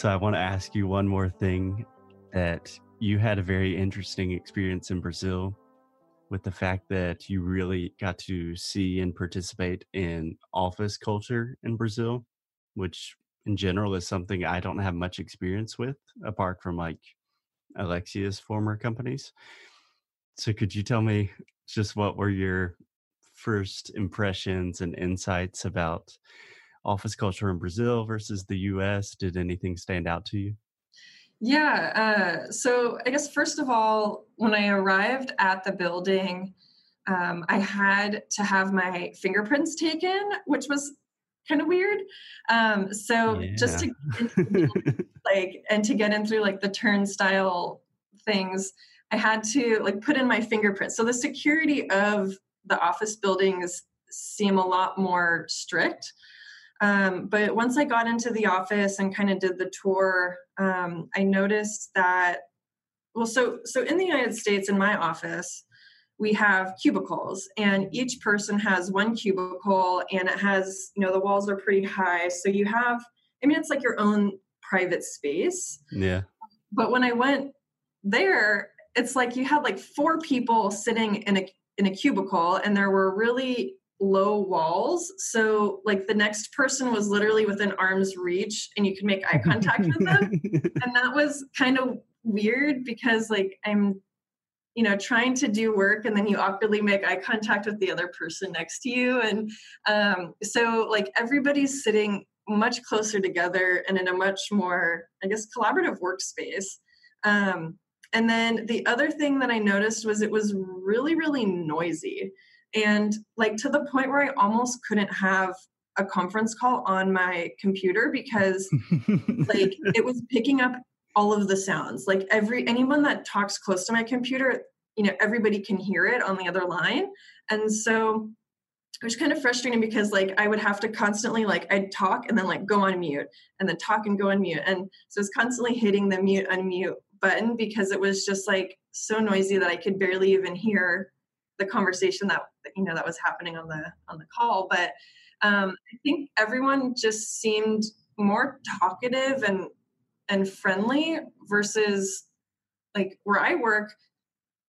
So I want to ask you one more thing that you had a very interesting experience in Brazil with the fact that you really got to see and participate in office culture in Brazil, which in general is something I don't have much experience with apart from like Alexia's former companies. So could you tell me just what were your first impressions and insights about office culture in Brazil versus the US? Did anything stand out to you? Yeah. Uh, so I guess first of all, when I arrived at the building, um, I had to have my fingerprints taken, which was kind of weird. Um, so yeah. just to like and to get in through like the turnstile things, I had to like put in my fingerprints. So the security of the office buildings seem a lot more strict. Um, but once I got into the office and kind of did the tour, um, I noticed that well, so so in the United States, in my office, we have cubicles, and each person has one cubicle, and it has you know the walls are pretty high, so you have. I mean, it's like your own private space. Yeah. But when I went there, it's like you had like four people sitting in a in a cubicle, and there were really low walls. So like the next person was literally within arm's reach and you could make eye contact with them. And that was kind of weird because like I'm you know trying to do work and then you awkwardly make eye contact with the other person next to you and um, so like everybody's sitting much closer together and in a much more i guess collaborative workspace um, and then the other thing that i noticed was it was really really noisy and like to the point where I almost couldn't have a conference call on my computer because like it was picking up all of the sounds. Like every anyone that talks close to my computer, you know, everybody can hear it on the other line. And so it was kind of frustrating because like I would have to constantly like I'd talk and then like go on mute and then talk and go on mute. And so it's constantly hitting the mute unmute button because it was just like so noisy that I could barely even hear the conversation that you know that was happening on the on the call but um, i think everyone just seemed more talkative and and friendly versus like where i work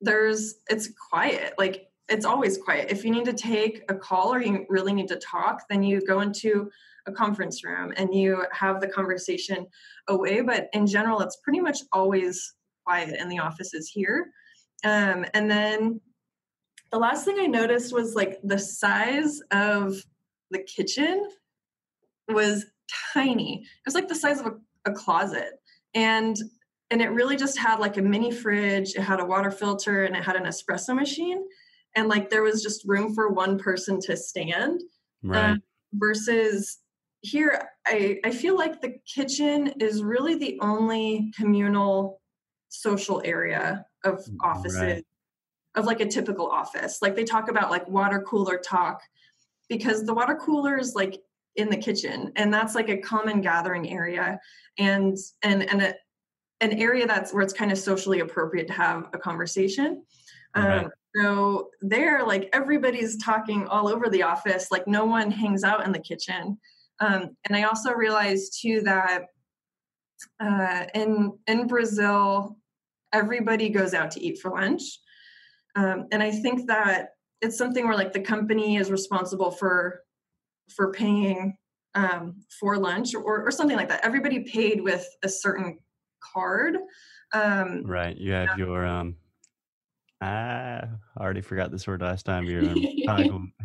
there's it's quiet like it's always quiet. If you need to take a call or you really need to talk then you go into a conference room and you have the conversation away but in general it's pretty much always quiet in the offices here. Um, and then the last thing I noticed was like the size of the kitchen was tiny. It was like the size of a, a closet. And and it really just had like a mini fridge, it had a water filter, and it had an espresso machine. And like there was just room for one person to stand. Right. Um, versus here, I, I feel like the kitchen is really the only communal social area of offices right of like a typical office. Like they talk about like water cooler talk because the water cooler is like in the kitchen and that's like a common gathering area and and and a, an area that's where it's kind of socially appropriate to have a conversation. Um, so there, like everybody's talking all over the office, like no one hangs out in the kitchen. Um, and I also realized too that uh, in in Brazil, everybody goes out to eat for lunch. Um, and I think that it's something where like the company is responsible for for paying um, for lunch or, or something like that. Everybody paid with a certain card. Um, right. You have yeah. your um, I already forgot this word last time. Your um,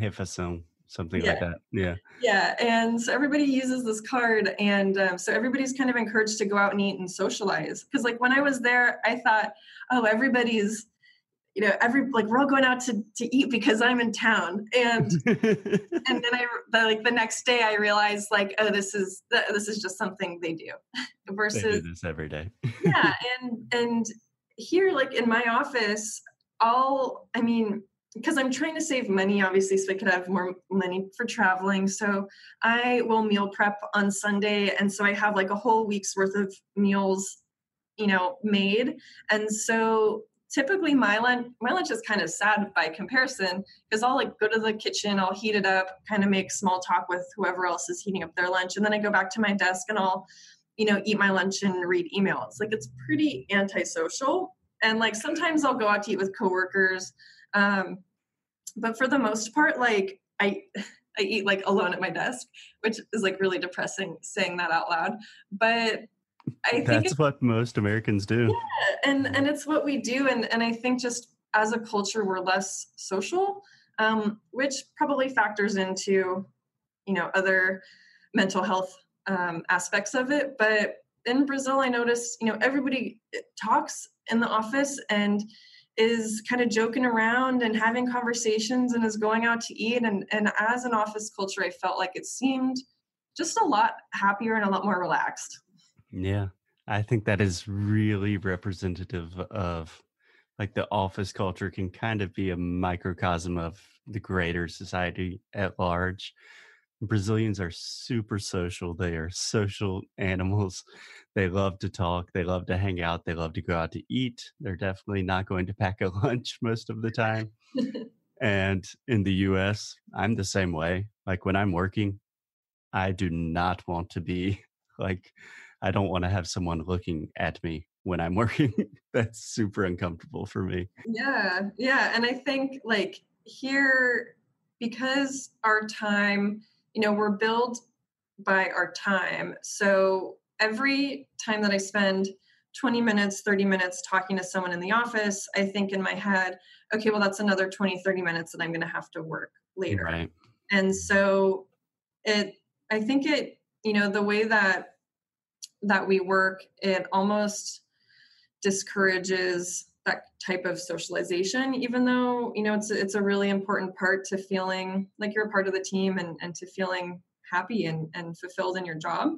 something yeah. like that. Yeah. Yeah. And so everybody uses this card. And um, so everybody's kind of encouraged to go out and eat and socialize. Because, like, when I was there, I thought, oh, everybody's you know every like we're all going out to to eat because i'm in town. And and then i the, like the next day i realized like oh this is this is just something they do versus they do this every day. Yeah and and here like in my office all i mean because i'm trying to save money obviously so i could have more money for traveling. So i will meal prep on sunday and so i have like a whole week's worth of meals you know made. And so typically my lunch my lunch is kind of sad by comparison because I'll like go to the kitchen, I'll heat it up, kind of make small talk with whoever else is heating up their lunch, and then I go back to my desk and I'll you know, eat my lunch and read emails. Like it's pretty antisocial. And like sometimes I'll go out to eat with coworkers. Um, but for the most part, like I I eat like alone at my desk, which is like really depressing saying that out loud. But I think that's what most Americans do. Yeah, and and it's what we do. And and I think just as a culture, we're less social, um, which probably factors into you know other mental health um, aspects of it. But in Brazil, I noticed, you know, everybody talks in the office and is kind of joking around and having conversations and is going out to eat. And, and as an office culture, I felt like it seemed just a lot happier and a lot more relaxed. Yeah. I think that is really representative of like the office culture can kind of be a microcosm of the greater society at large. Brazilians are super social. They are social animals. They love to talk. They love to hang out. They love to go out to eat. They're definitely not going to pack a lunch most of the time. and in the US, I'm the same way. Like when I'm working, I do not want to be like, I don't want to have someone looking at me when I'm working. That's super uncomfortable for me. Yeah. Yeah. And I think like here, because our time, you know, we're billed by our time. So every time that I spend 20 minutes, 30 minutes talking to someone in the office, I think in my head, okay, well, that's another 20, 30 minutes that I'm going to have to work later. Right. And mm-hmm. so it, I think it, you know, the way that, that we work, it almost discourages that type of socialization even though you know it's it's a really important part to feeling like you're a part of the team and and to feeling happy and and fulfilled in your job.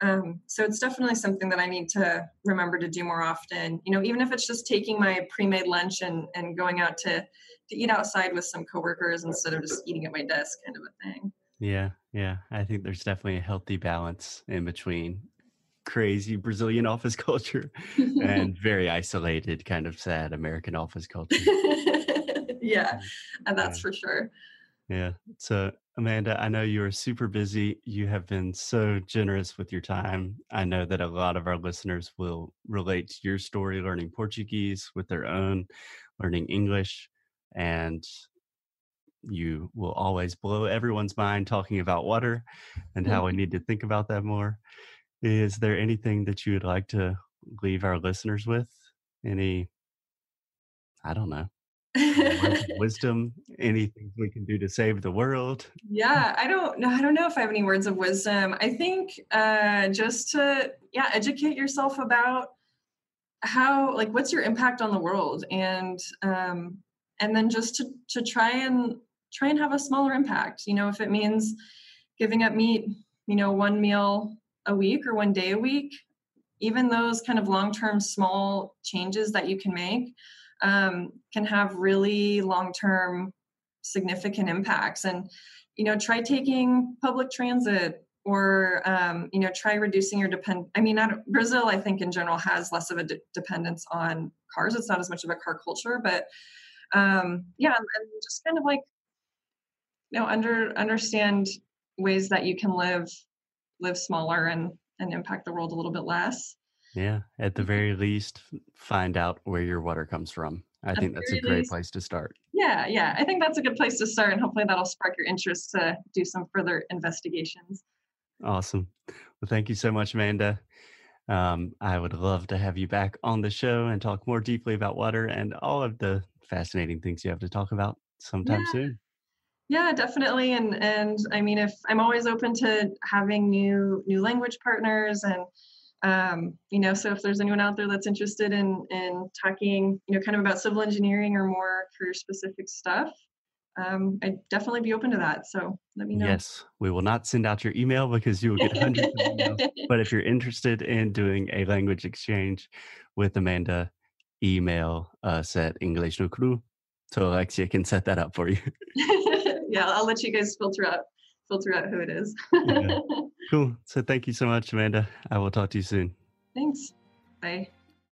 Um, so it's definitely something that i need to remember to do more often. You know even if it's just taking my pre-made lunch and and going out to to eat outside with some coworkers instead of just eating at my desk kind of a thing. Yeah yeah. I think there's definitely a healthy balance in between crazy Brazilian office culture and very isolated, kind of sad American office culture. yeah, and that's yeah. for sure. Yeah. So, Amanda, I know you are super busy. You have been so generous with your time. I know that a lot of our listeners will relate to your story learning Portuguese with their own, learning English, and you will always blow everyone's mind talking about water and how we need to think about that more. Is there anything that you would like to leave our listeners with? Any, I don't know, wisdom? Anything we can do to save the world? Yeah, I don't know. I don't know if I have any words of wisdom. I think uh, just to yeah educate yourself about how like what's your impact on the world and um, and then just to to try and try and have a smaller impact. You know, if it means giving up meat, you know, one meal a week or one day a week, even those kind of long term small changes that you can make um, can have really long term significant impacts. And, you know, try taking public transit or um, you know try reducing your depend i mean brazil i think in general has less of a de- dependence on cars it's not as much of a car culture but um, yeah and just kind of like you know under understand ways that you can live live smaller and and impact the world a little bit less. Yeah, at the mm-hmm. very least, find out where your water comes from. I at think that's a great least, place to start. Yeah, yeah, I think that's a good place to start, and hopefully that'll spark your interest to do some further investigations. Awesome. Well, thank you so much, Amanda. Um, I would love to have you back on the show and talk more deeply about water and all of the fascinating things you have to talk about sometime yeah. soon yeah definitely and and i mean if i'm always open to having new new language partners and um, you know so if there's anyone out there that's interested in in talking you know kind of about civil engineering or more career specific stuff um, I'd definitely be open to that. So let me know. Yes, we will not send out your email because you will get hundreds of emails. But if you're interested in doing a language exchange with Amanda, email us at English no Cru so Alexia can set that up for you yeah, I'll let you guys filter out filter out who it is. yeah. Cool. So thank you so much, Amanda. I will talk to you soon. Thanks. Bye.